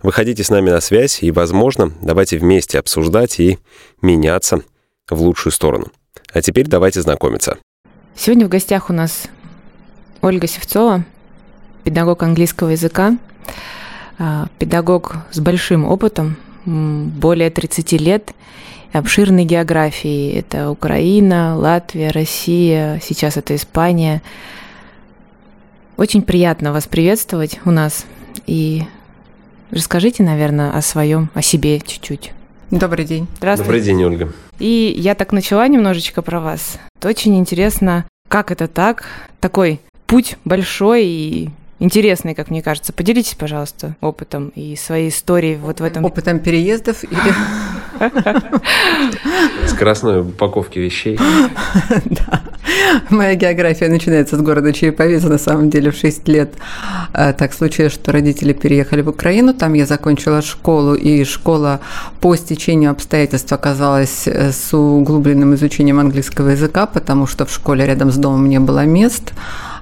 Выходите с нами на связь и, возможно, давайте вместе обсуждать и меняться в лучшую сторону. А теперь давайте знакомиться. Сегодня в гостях у нас Ольга Севцова, педагог английского языка, а, педагог с большим опытом, более 30 лет, обширной географии. Это Украина, Латвия, Россия, сейчас это Испания. Очень приятно вас приветствовать у нас. И расскажите, наверное, о своем, о себе чуть-чуть. Добрый день. Здравствуйте. Добрый день, Ольга. И я так начала немножечко про вас. Это очень интересно, как это так, такой путь большой и интересный, как мне кажется. Поделитесь, пожалуйста, опытом и своей историей вот в этом. Опытом переездов или... Скоростной упаковки вещей. Да. Моя география начинается с города Череповица, на самом деле, в 6 лет. А, так случилось, что родители переехали в Украину, там я закончила школу, и школа по стечению обстоятельств оказалась э, с углубленным изучением английского языка, потому что в школе рядом с домом не было мест.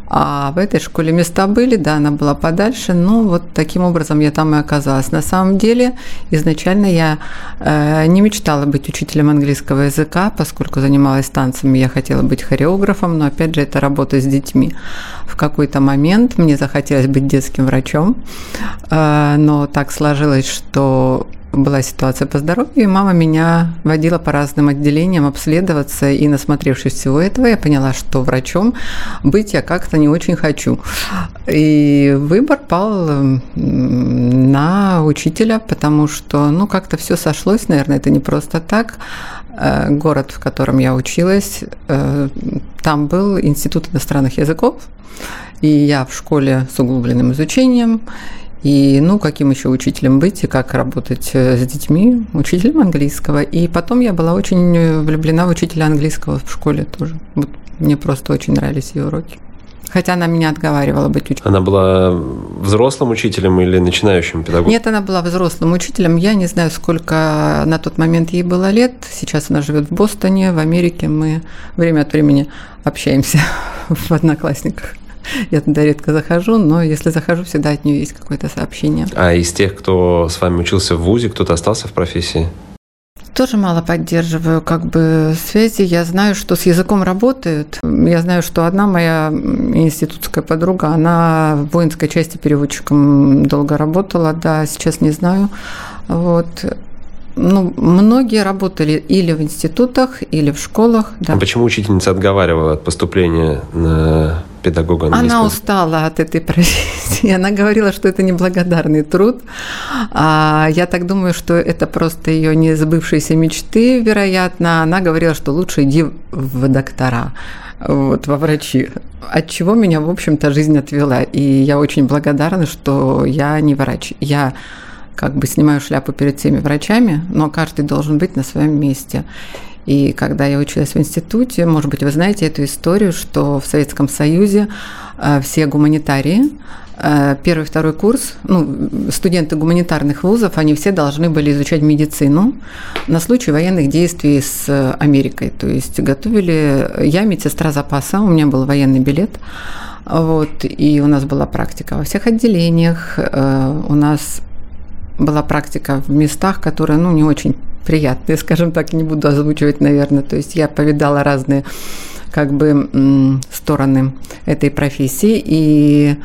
А в этой школе места были, да, она была подальше, но вот таким образом я там и оказалась. На самом деле, изначально я э, не мечтала быть учителем английского языка, поскольку занималась танцами, я хотела быть хореографом, но опять же это работа с детьми. В какой-то момент мне захотелось быть детским врачом, э, но так сложилось, что была ситуация по здоровью, и мама меня водила по разным отделениям обследоваться, и насмотревшись всего этого, я поняла, что врачом быть я как-то не очень хочу. И выбор пал на учителя, потому что, ну, как-то все сошлось, наверное, это не просто так. Э, город, в котором я училась, э, там был Институт иностранных языков, и я в школе с углубленным изучением, и, ну, каким еще учителем быть и как работать э, с детьми, учителем английского. И потом я была очень э, влюблена в учителя английского в школе тоже. Вот мне просто очень нравились ее уроки. Хотя она меня отговаривала быть учителем. Она была взрослым учителем или начинающим педагогом? Нет, она была взрослым учителем. Я не знаю, сколько на тот момент ей было лет. Сейчас она живет в Бостоне, в Америке. Мы время от времени общаемся в одноклассниках. Я туда редко захожу, но если захожу, всегда от нее есть какое-то сообщение. А из тех, кто с вами учился в ВУЗе, кто-то остался в профессии? Тоже мало поддерживаю как бы связи. Я знаю, что с языком работают. Я знаю, что одна моя институтская подруга, она в воинской части переводчиком долго работала, да, сейчас не знаю. Вот. Ну, многие работали или в институтах, или в школах. Да. А почему учительница отговаривала от поступления на педагога? Она устала от этой профессии. Она говорила, что это неблагодарный труд. А я так думаю, что это просто ее несбывшиеся мечты, вероятно. Она говорила, что лучше иди в доктора вот, во врачи. От чего меня, в общем-то, жизнь отвела. И я очень благодарна, что я не врач. Я как бы снимаю шляпу перед всеми врачами, но каждый должен быть на своем месте. И когда я училась в институте, может быть, вы знаете эту историю, что в Советском Союзе э, все гуманитарии, э, первый второй курс, ну, студенты гуманитарных вузов, они все должны были изучать медицину на случай военных действий с Америкой. То есть готовили... Я медсестра запаса, у меня был военный билет, вот, и у нас была практика во всех отделениях, э, у нас была практика в местах, которые, ну, не очень приятные, скажем так, не буду озвучивать, наверное. То есть я повидала разные как бы стороны этой профессии и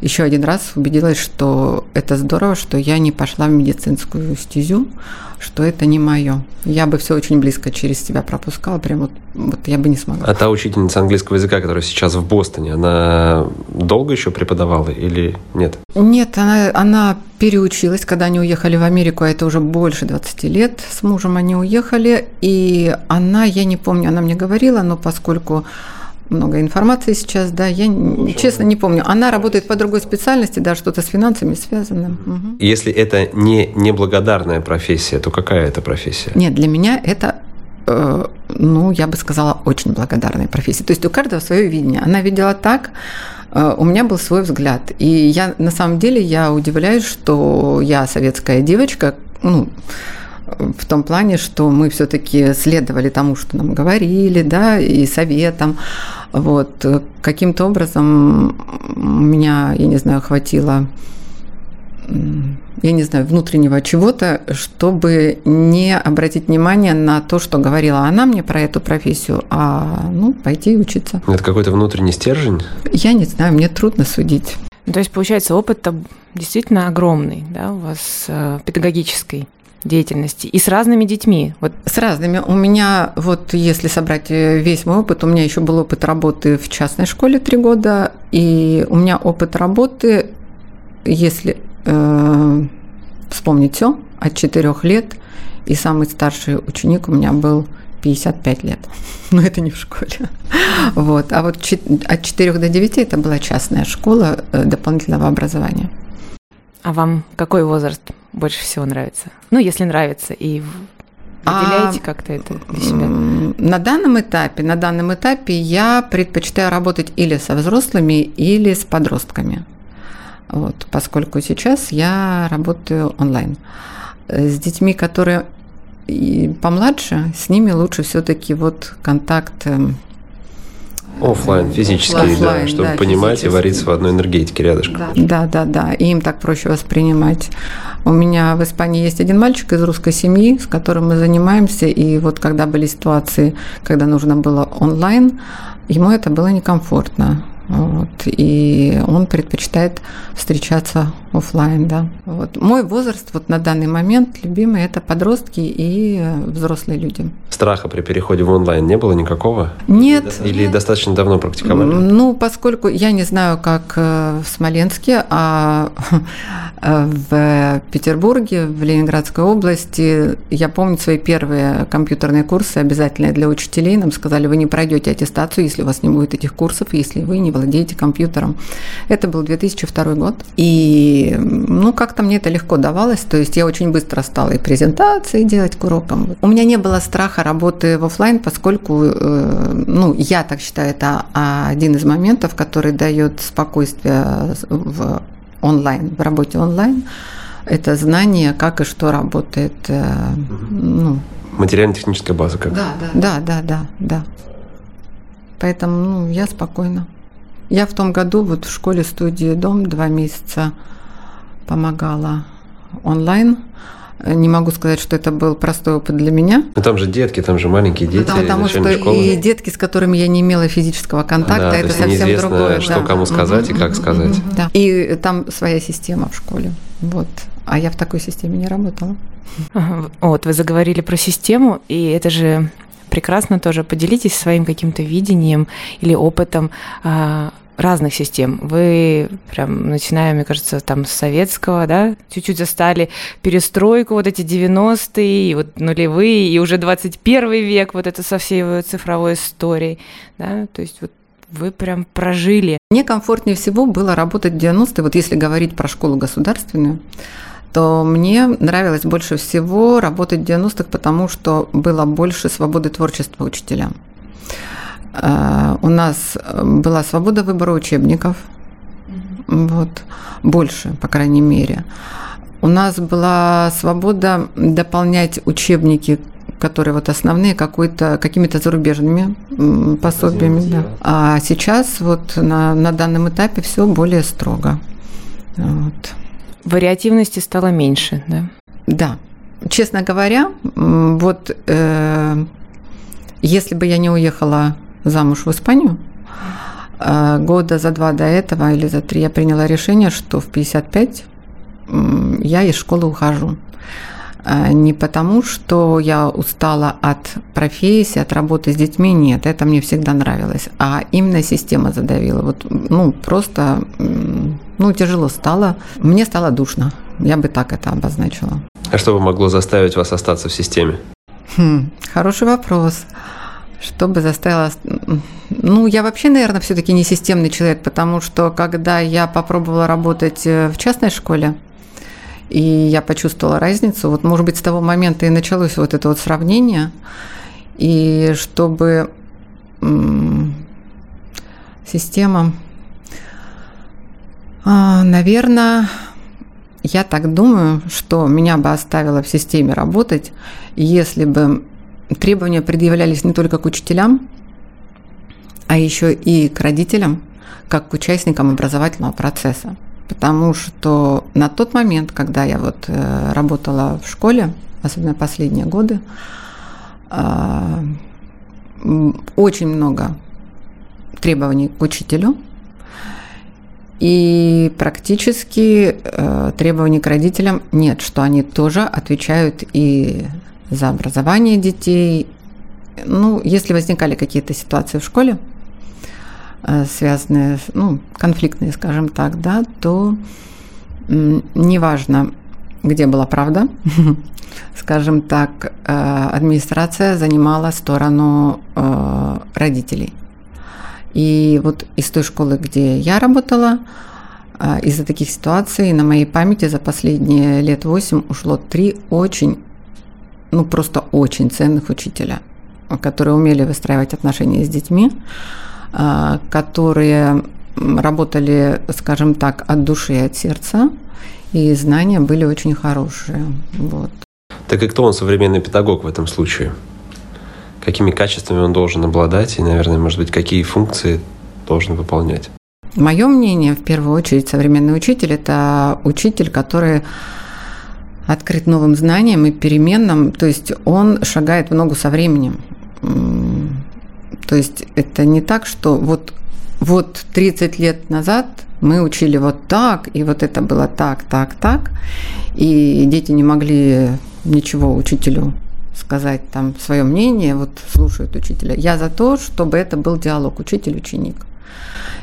еще один раз убедилась, что это здорово, что я не пошла в медицинскую стезю, что это не мое. Я бы все очень близко через себя пропускала, прям вот, вот я бы не смогла. А та учительница английского языка, которая сейчас в Бостоне, она долго еще преподавала или нет? Нет, она, она переучилась, когда они уехали в Америку, а это уже больше 20 лет с мужем они уехали, и она, я не помню, она мне говорила, но поскольку много информации сейчас, да, я Очень честно не помню. Она работает по другой специальности, да, что-то с финансами связано. Угу. Если это не неблагодарная профессия, то какая это профессия? Нет, для меня это э, ну, я бы сказала, очень благодарная профессия. То есть у каждого свое видение. Она видела так, э, у меня был свой взгляд. И я на самом деле я удивляюсь, что я советская девочка, ну, в том плане, что мы все-таки следовали тому, что нам говорили, да, и советам. Вот. Каким-то образом меня, я не знаю, хватило я не знаю, внутреннего чего-то, чтобы не обратить внимание на то, что говорила она мне про эту профессию, а ну, пойти учиться. Это какой-то внутренний стержень? Я не знаю, мне трудно судить. То есть, получается, опыт действительно огромный, да, у вас э, педагогический деятельности и с разными детьми? Вот. С разными. У меня, вот если собрать э, весь мой опыт, у меня еще был опыт работы в частной школе три года, и у меня опыт работы, если э, вспомнить все, от четырех лет, и самый старший ученик у меня был 55 лет. Но это не в школе. Вот. А вот от 4 до 9 это была частная школа э, дополнительного образования. А вам какой возраст больше всего нравится? Ну, если нравится, и выделяете а, как-то это для себя? На данном этапе, на данном этапе я предпочитаю работать или со взрослыми, или с подростками. Вот, поскольку сейчас я работаю онлайн. С детьми, которые помладше, с ними лучше все-таки вот контакт эм, Оффлайн, физически, Оффлайн, да, чтобы да, понимать и вариться в одной энергетике рядышком. Да. да, да, да, и им так проще воспринимать. У меня в Испании есть один мальчик из русской семьи, с которым мы занимаемся, и вот когда были ситуации, когда нужно было онлайн, ему это было некомфортно. Вот, и он предпочитает встречаться офлайн, да. Вот. Мой возраст вот на данный момент любимый это подростки и взрослые люди. Страха при переходе в онлайн не было никакого? Нет. Или нет. достаточно давно практиковали? Ну, поскольку я не знаю, как э, в Смоленске, а э, в Петербурге, в Ленинградской области, я помню свои первые компьютерные курсы, обязательные для учителей. Нам сказали, вы не пройдете аттестацию, если у вас не будет этих курсов, если вы не владеете компьютером. Это был 2002 год. И, ну, как-то мне это легко давалось. То есть я очень быстро стала и презентации делать к урокам. У меня не было страха работы в офлайн, поскольку, э, ну, я так считаю, это один из моментов, который дает спокойствие в онлайн, в работе онлайн. Это знание, как и что работает. Э, ну, Материально-техническая база как? Да, да, да, да, да, да. Поэтому ну, я спокойна. Я в том году вот в школе студии «Дом» два месяца помогала онлайн. Не могу сказать, что это был простой опыт для меня. Но там же детки, там же маленькие дети. Да, потому что школы. и детки, с которыми я не имела физического контакта, да, это совсем другое. Что да. кому сказать и как сказать. Да. И там своя система в школе. Вот. А я в такой системе не работала. Вот, вы заговорили про систему, и это же прекрасно тоже. Поделитесь своим каким-то видением или опытом а, разных систем. Вы прям, начиная, мне кажется, там с советского, да, чуть-чуть застали перестройку, вот эти 90-е, и вот нулевые, и уже 21 век, вот это со всей его цифровой историей, да, то есть вот вы прям прожили. Мне комфортнее всего было работать в 90-е, вот если говорить про школу государственную, то мне нравилось больше всего работать в 90-х, потому что было больше свободы творчества учителям. Э, у нас была свобода выбора учебников, вот, больше, по крайней мере. У нас была свобода дополнять учебники, которые вот основные, какой-то, какими-то зарубежными пособиями. Да. А сейчас вот на, на данном этапе все более строго. Вот. Вариативности стало меньше, да? Да. Честно говоря, вот э, если бы я не уехала замуж в Испанию, э, года за два до этого или за три я приняла решение, что в 55 э, я из школы ухожу. Э, не потому, что я устала от профессии, от работы с детьми, нет, это мне всегда нравилось, а именно система задавила. Вот, ну, просто ну, тяжело стало. Мне стало душно. Я бы так это обозначила. А что бы могло заставить вас остаться в системе? Хм, хороший вопрос. Что бы заставило... Ну, я вообще, наверное, все-таки не системный человек, потому что когда я попробовала работать э, в частной школе, и я почувствовала разницу, вот, может быть, с того момента и началось вот это вот сравнение, и чтобы система, наверное, я так думаю, что меня бы оставило в системе работать, если бы требования предъявлялись не только к учителям, а еще и к родителям, как к участникам образовательного процесса. Потому что на тот момент, когда я вот э, работала в школе, особенно последние годы, э, очень много требований к учителю и практически э, требований к родителям нет, что они тоже отвечают и за образование детей. Ну, если возникали какие-то ситуации в школе, э, связанные, ну, конфликтные, скажем так, да, то неважно, где была правда, скажем так, э, администрация занимала сторону э, родителей. И вот из той школы, где я работала, из-за таких ситуаций на моей памяти за последние лет восемь ушло три очень ну, просто очень ценных учителя, которые умели выстраивать отношения с детьми, а, которые работали, скажем так, от души и от сердца, и знания были очень хорошие. Вот. Так и кто он, современный педагог в этом случае? Какими качествами он должен обладать и, наверное, может быть, какие функции должен выполнять? Мое мнение, в первую очередь, современный учитель – это учитель, который открыт новым знаниям и переменам, то есть он шагает в ногу со временем. То есть это не так, что вот, вот 30 лет назад мы учили вот так, и вот это было так, так, так, и дети не могли ничего учителю сказать там свое мнение, вот слушают учителя. Я за то, чтобы это был диалог учитель-ученик.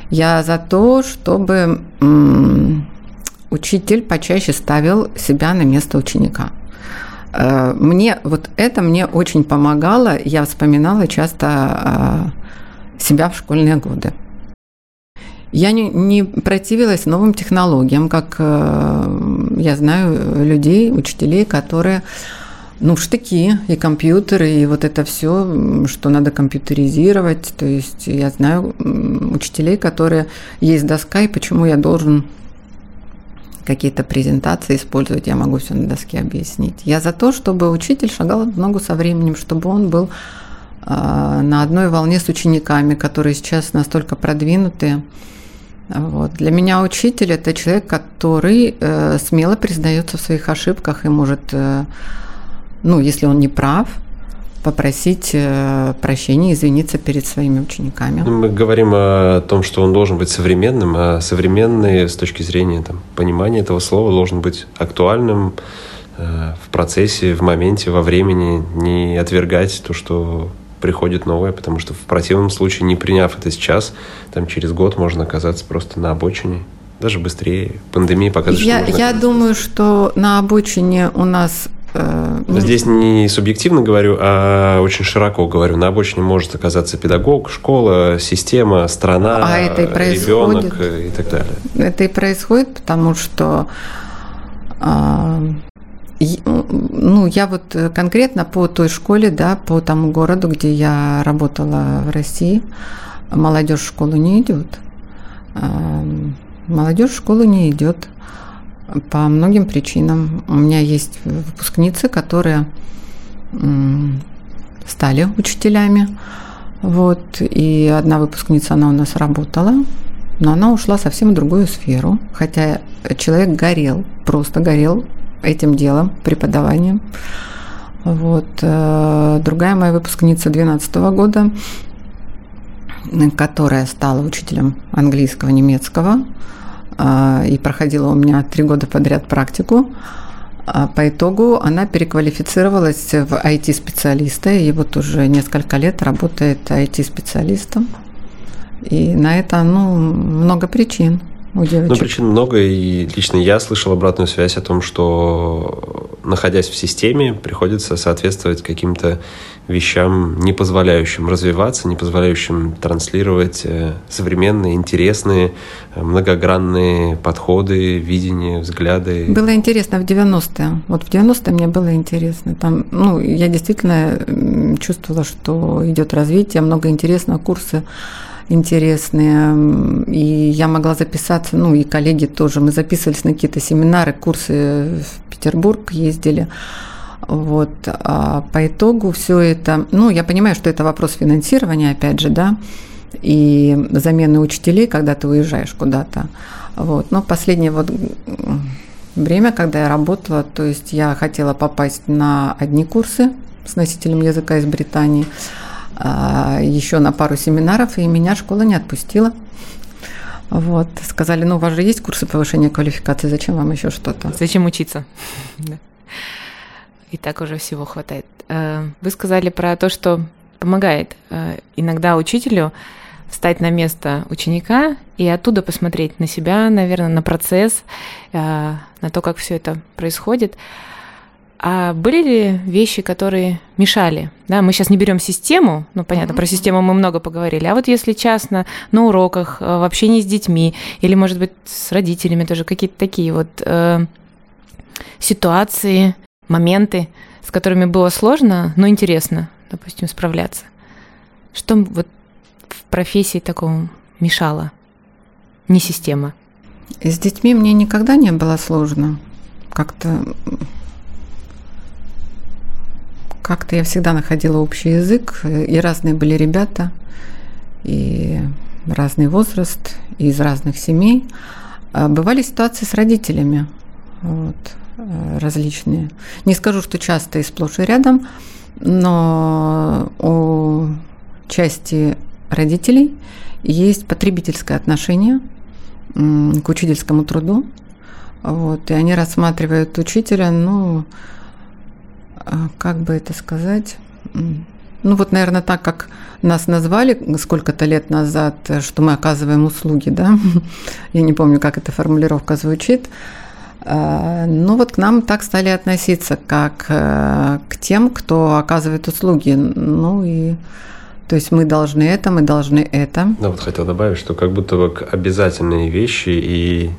Я за то, чтобы учитель почаще ставил себя на место ученика. Э, мне вот это мне очень помогало. Я вспоминала часто э, себя в школьные годы. Я не, не противилась новым технологиям, как э, я знаю людей, учителей, которые ну, штыки и компьютеры, и вот это все, что надо компьютеризировать. То есть я знаю учителей, которые есть доска, и почему я должен какие-то презентации использовать, я могу все на доске объяснить. Я за то, чтобы учитель шагал в ногу со временем, чтобы он был э, на одной волне с учениками, которые сейчас настолько продвинутые. Вот. Для меня учитель это человек, который э, смело признается в своих ошибках и может, э, ну, если он не прав, попросить э, прощения, извиниться перед своими учениками. Ну, мы говорим о том, что он должен быть современным, а современный с точки зрения там, понимания этого слова должен быть актуальным э, в процессе, в моменте, во времени, не отвергать то, что приходит новое, потому что в противном случае, не приняв это сейчас, там через год можно оказаться просто на обочине даже быстрее. Пандемия показывает, я, что Я думаю, что на обочине у нас Здесь не субъективно говорю, а очень широко говорю. На обочине может оказаться педагог, школа, система, страна, а это и происходит. ребенок и так далее. Это и происходит, потому что а, ну, я вот конкретно по той школе, да, по тому городу, где я работала в России, молодежь в школу не идет. А, молодежь в школу не идет по многим причинам. У меня есть выпускницы, которые стали учителями. Вот, и одна выпускница, она у нас работала, но она ушла совсем в другую сферу, хотя человек горел, просто горел этим делом, преподаванием. Вот. Э, другая моя выпускница 2012 года, которая стала учителем английского, немецкого, и проходила у меня три года подряд практику. А по итогу она переквалифицировалась в IT-специалиста и вот уже несколько лет работает IT-специалистом. И на это ну, много причин. у девочек. Ну, причин много, и лично я слышал обратную связь о том, что, находясь в системе, приходится соответствовать каким-то вещам, не позволяющим развиваться, не позволяющим транслировать э, современные, интересные, э, многогранные подходы, видения, взгляды. Было интересно в 90-е. Вот в 90-е мне было интересно. Там, ну, я действительно чувствовала, что идет развитие, много интересного, курсы интересные, и я могла записаться, ну и коллеги тоже, мы записывались на какие-то семинары, курсы в Петербург ездили, вот, а по итогу все это, ну, я понимаю, что это вопрос финансирования, опять же, да, и замены учителей, когда ты уезжаешь куда-то, вот, но последнее вот время, когда я работала, то есть я хотела попасть на одни курсы с носителем языка из Британии, еще на пару семинаров, и меня школа не отпустила. Вот. Сказали, ну, у вас же есть курсы повышения квалификации, зачем вам еще что-то? Зачем учиться? И так уже всего хватает. Э, вы сказали про то, что помогает э, иногда учителю встать на место ученика и оттуда посмотреть на себя, наверное, на процесс, э, на то, как все это происходит. А были ли вещи, которые мешали? Да, мы сейчас не берем систему, ну понятно, mm-hmm. про систему мы много поговорили. А вот если частно на уроках, э, в общении с детьми, или, может быть, с родителями тоже какие-то такие вот э, ситуации, моменты, с которыми было сложно, но интересно, допустим, справляться. Что вот в профессии такому мешало? Не система. С детьми мне никогда не было сложно. Как-то как-то я всегда находила общий язык, и разные были ребята, и разный возраст, и из разных семей. А бывали ситуации с родителями вот, э, различные. Не скажу, что часто и сплошь и рядом, но у части родителей есть потребительское отношение к учительскому труду. Вот, и они рассматривают учителя, ну, как бы это сказать, ну вот, наверное, так как нас назвали сколько-то лет назад, что мы оказываем услуги, да, я не помню, как эта формулировка звучит, а, ну вот к нам так стали относиться, как э, к тем, кто оказывает услуги, ну и то есть мы должны это, мы должны это. Да, вот хотел добавить, что как будто бы обязательные вещи, и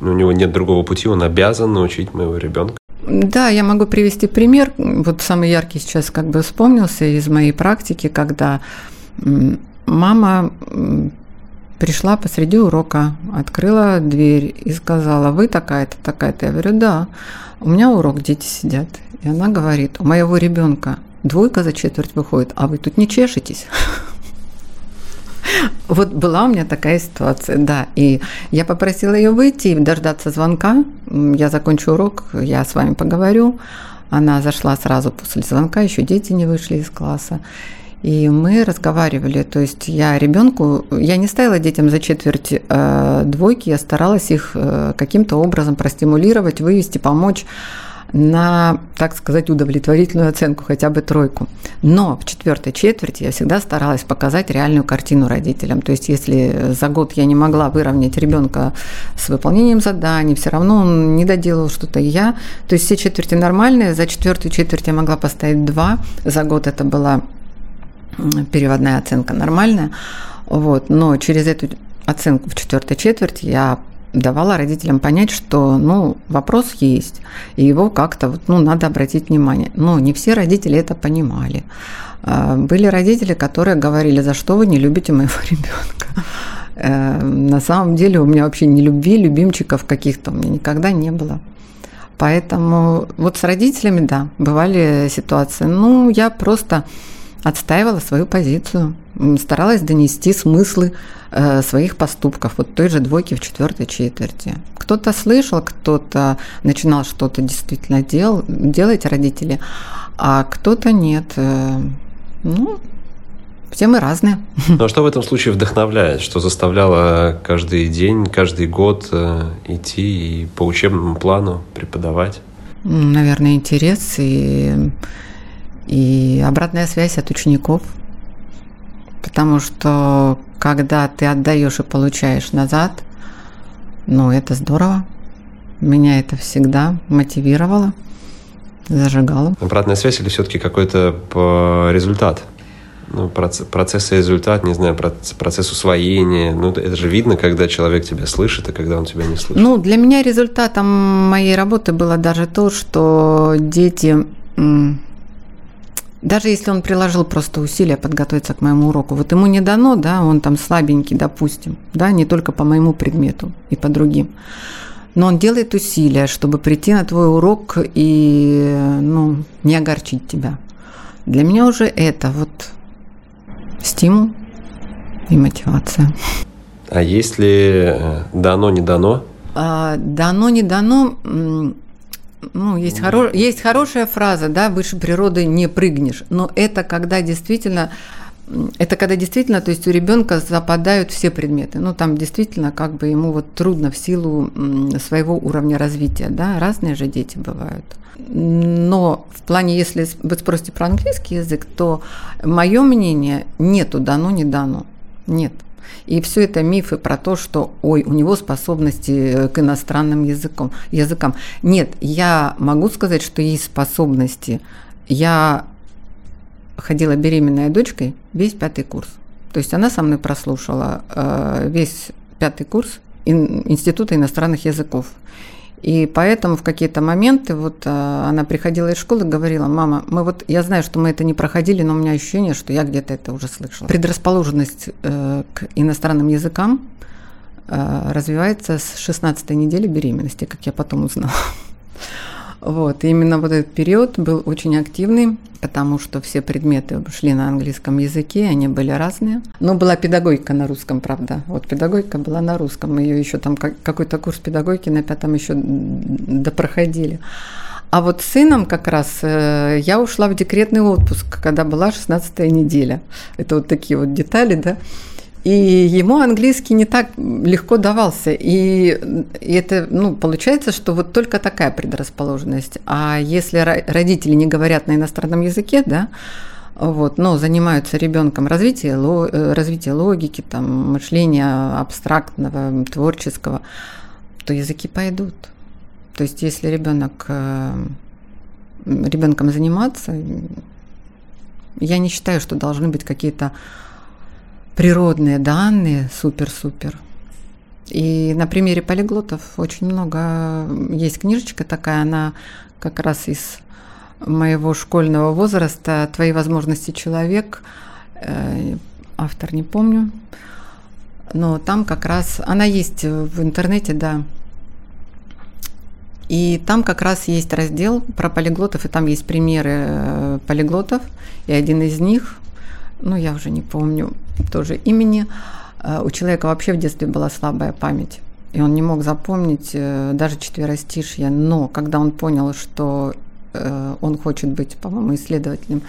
у него нет другого пути, он обязан научить моего ребенка да, я могу привести пример. Вот самый яркий сейчас как бы вспомнился из моей практики, когда мама пришла посреди урока, открыла дверь и сказала, вы такая-то, такая-то. Я говорю, да, у меня урок, дети сидят. И она говорит, у моего ребенка двойка за четверть выходит, а вы тут не чешетесь. Вот была у меня такая ситуация, да. И я попросила ее выйти и дождаться звонка. Я закончу урок, я с вами поговорю. Она зашла сразу после звонка, еще дети не вышли из класса. И мы разговаривали, то есть я ребенку, я не ставила детям за четверть э, двойки, я старалась их э, каким-то образом простимулировать, вывести, помочь на, так сказать, удовлетворительную оценку, хотя бы тройку. Но в четвертой четверти я всегда старалась показать реальную картину родителям. То есть, если за год я не могла выровнять ребенка с выполнением заданий, все равно он не доделал что-то я. То есть все четверти нормальные, за четвертую четверть я могла поставить два, за год это была переводная оценка нормальная. Вот. Но через эту оценку в четвертой четверти я давала родителям понять, что ну, вопрос есть, и его как-то вот, ну, надо обратить внимание. Но не все родители это понимали. А, были родители, которые говорили, за что вы не любите моего ребенка. Э, на самом деле у меня вообще не любви, любимчиков каких-то у меня никогда не было. Поэтому вот с родителями, да, бывали ситуации. Ну, я просто отстаивала свою позицию, старалась донести смыслы э, своих поступков, вот той же двойки в четвертой четверти. Кто-то слышал, кто-то начинал что-то действительно дел, делать родители, а кто-то нет. Э, ну, все мы разные. Ну а что в этом случае вдохновляет? Что заставляло каждый день, каждый год э, идти и по учебному плану преподавать? Наверное, интерес и и обратная связь от учеников. Потому что когда ты отдаешь и получаешь назад, Ну, это здорово. Меня это всегда мотивировало, зажигало. Обратная связь или все-таки какой-то результат? ну, процесс, процесс и результат, не знаю, процесс усвоения. Ну, это же видно, когда человек тебя слышит, и когда он тебя не слышит. Ну, для меня результатом моей работы было даже то, что дети, даже если он приложил просто усилия подготовиться к моему уроку, вот ему не дано, да, он там слабенький, допустим, да, не только по моему предмету и по другим, но он делает усилия, чтобы прийти на твой урок и, ну, не огорчить тебя. Для меня уже это вот стимул и мотивация. А если э, дано, не дано? А, дано, не дано, ну, есть, хоро... есть хорошая фраза, да, выше природы не прыгнешь, но это когда действительно это когда действительно, то есть у ребенка западают все предметы. Ну, там действительно как бы ему вот трудно в силу своего уровня развития, да, разные же дети бывают. Но в плане, если вы спросите про английский язык, то мое мнение нету дано, не дано. Нет. И все это мифы про то, что, ой, у него способности к иностранным языкам. языкам. Нет, я могу сказать, что есть способности. Я ходила беременная дочкой весь пятый курс. То есть она со мной прослушала э, весь пятый курс Института иностранных языков. И поэтому в какие-то моменты вот э, она приходила из школы и говорила, мама, мы вот, я знаю, что мы это не проходили, но у меня ощущение, что я где-то это уже слышала. Предрасположенность э, к иностранным языкам э, развивается с 16 недели беременности, как я потом узнала. Вот, и именно вот этот период был очень активный, потому что все предметы шли на английском языке, они были разные. Но была педагогика на русском, правда. Вот педагогика была на русском, мы ее еще там какой-то курс педагогики на пятом еще допроходили. А вот с сыном как раз э, я ушла в декретный отпуск, когда была 16 неделя. Это вот такие вот детали, да. И ему английский не так легко давался. И, это, ну, получается, что вот только такая предрасположенность. А если родители не говорят на иностранном языке, да, вот, но занимаются ребенком развитием, э, развития логики, там, мышления абстрактного, творческого, то языки пойдут. То есть, если ребенок э, ребенком заниматься, я не считаю, что должны быть какие-то природные данные супер-супер. И на примере полиглотов очень много есть книжечка такая, она как раз из моего школьного возраста «Твои возможности человек», э, автор не помню, но там как раз, она есть в интернете, да, и там как раз есть раздел про полиглотов, и там есть примеры э, полиглотов, и один из них ну, я уже не помню тоже имени, э, у человека вообще в детстве была слабая память. И он не мог запомнить э, даже четверостишья. Но когда он понял, что э, он хочет быть, по-моему, исследователем,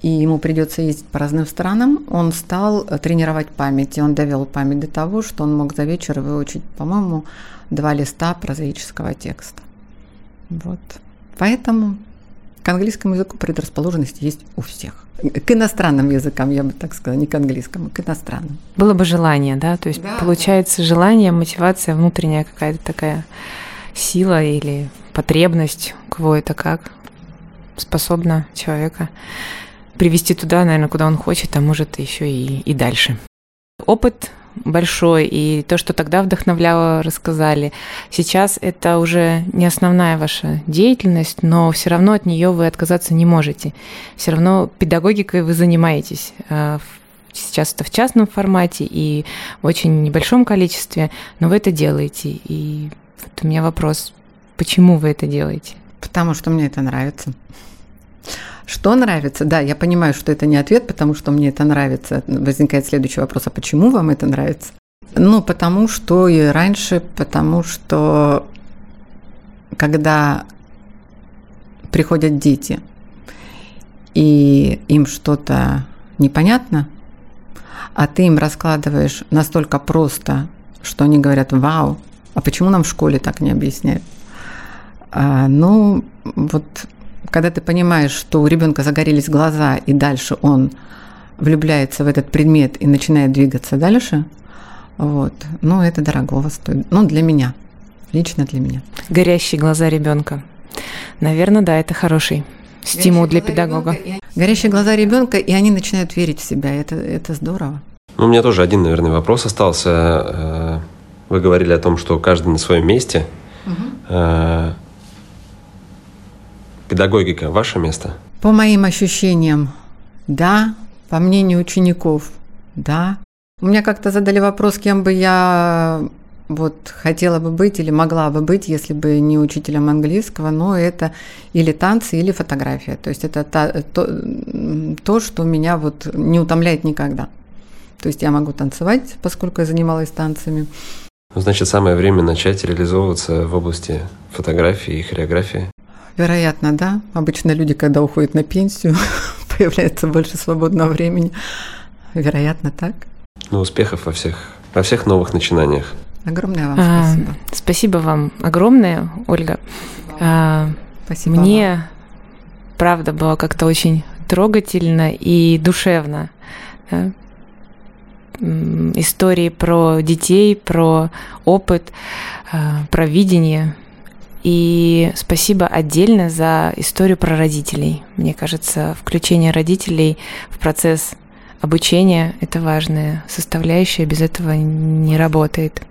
и ему придется ездить по разным странам, он стал тренировать память. И он довел память до того, что он мог за вечер выучить, по-моему, два листа прозаического текста. Вот. Поэтому к английскому языку предрасположенность есть у всех. К иностранным языкам, я бы так сказала, не к английскому, к иностранным. Было бы желание, да? То есть да, получается желание, мотивация, внутренняя какая-то такая сила или потребность, у кого это как, способна человека привести туда, наверное, куда он хочет, а может еще и, и дальше. Опыт большой, и то, что тогда вдохновляло, рассказали. Сейчас это уже не основная ваша деятельность, но все равно от нее вы отказаться не можете. Все равно педагогикой вы занимаетесь. А, сейчас это в частном формате и в очень небольшом количестве, но вы это делаете. И вот у меня вопрос, почему вы это делаете? Потому что мне это нравится. Что нравится? Да, я понимаю, что это не ответ, потому что мне это нравится. Возникает следующий вопрос, а почему вам это нравится? Ну, потому что и раньше, потому что когда приходят дети, и им что-то непонятно, а ты им раскладываешь настолько просто, что они говорят, вау, а почему нам в школе так не объясняют? А, ну, вот когда ты понимаешь, что у ребенка загорелись глаза, и дальше он влюбляется в этот предмет и начинает двигаться дальше, Вот. Но это дорогого стоит. Ну, для меня. Лично для меня. Горящие глаза ребенка. Наверное, да, это хороший стимул Горящие для педагога. Ребенка, Горящие глаза ребенка, и они начинают верить в себя. Это, это здорово. Ну, у меня тоже один, наверное, вопрос остался. Э, вы говорили о том, что каждый на своем месте. Угу. Педагогика – ваше место? По моим ощущениям, да. По мнению учеников, да. У меня как-то задали вопрос, кем бы я вот хотела бы быть или могла бы быть, если бы не учителем английского, но это или танцы, или фотография. То есть это та, то, то, что меня вот не утомляет никогда. То есть я могу танцевать, поскольку я занималась танцами. Ну, значит, самое время начать реализовываться в области фотографии и хореографии? Вероятно, да. Обычно люди, когда уходят на пенсию, появляется больше свободного времени. Вероятно, так. Ну, успехов во всех, во всех новых начинаниях. Огромное вам а, спасибо. Спасибо вам огромное, Ольга. А, спасибо. Мне, вам. правда, было как-то очень трогательно и душевно. Да? Истории про детей, про опыт, а, про видение. И спасибо отдельно за историю про родителей. Мне кажется, включение родителей в процесс обучения – это важная составляющая, без этого не работает.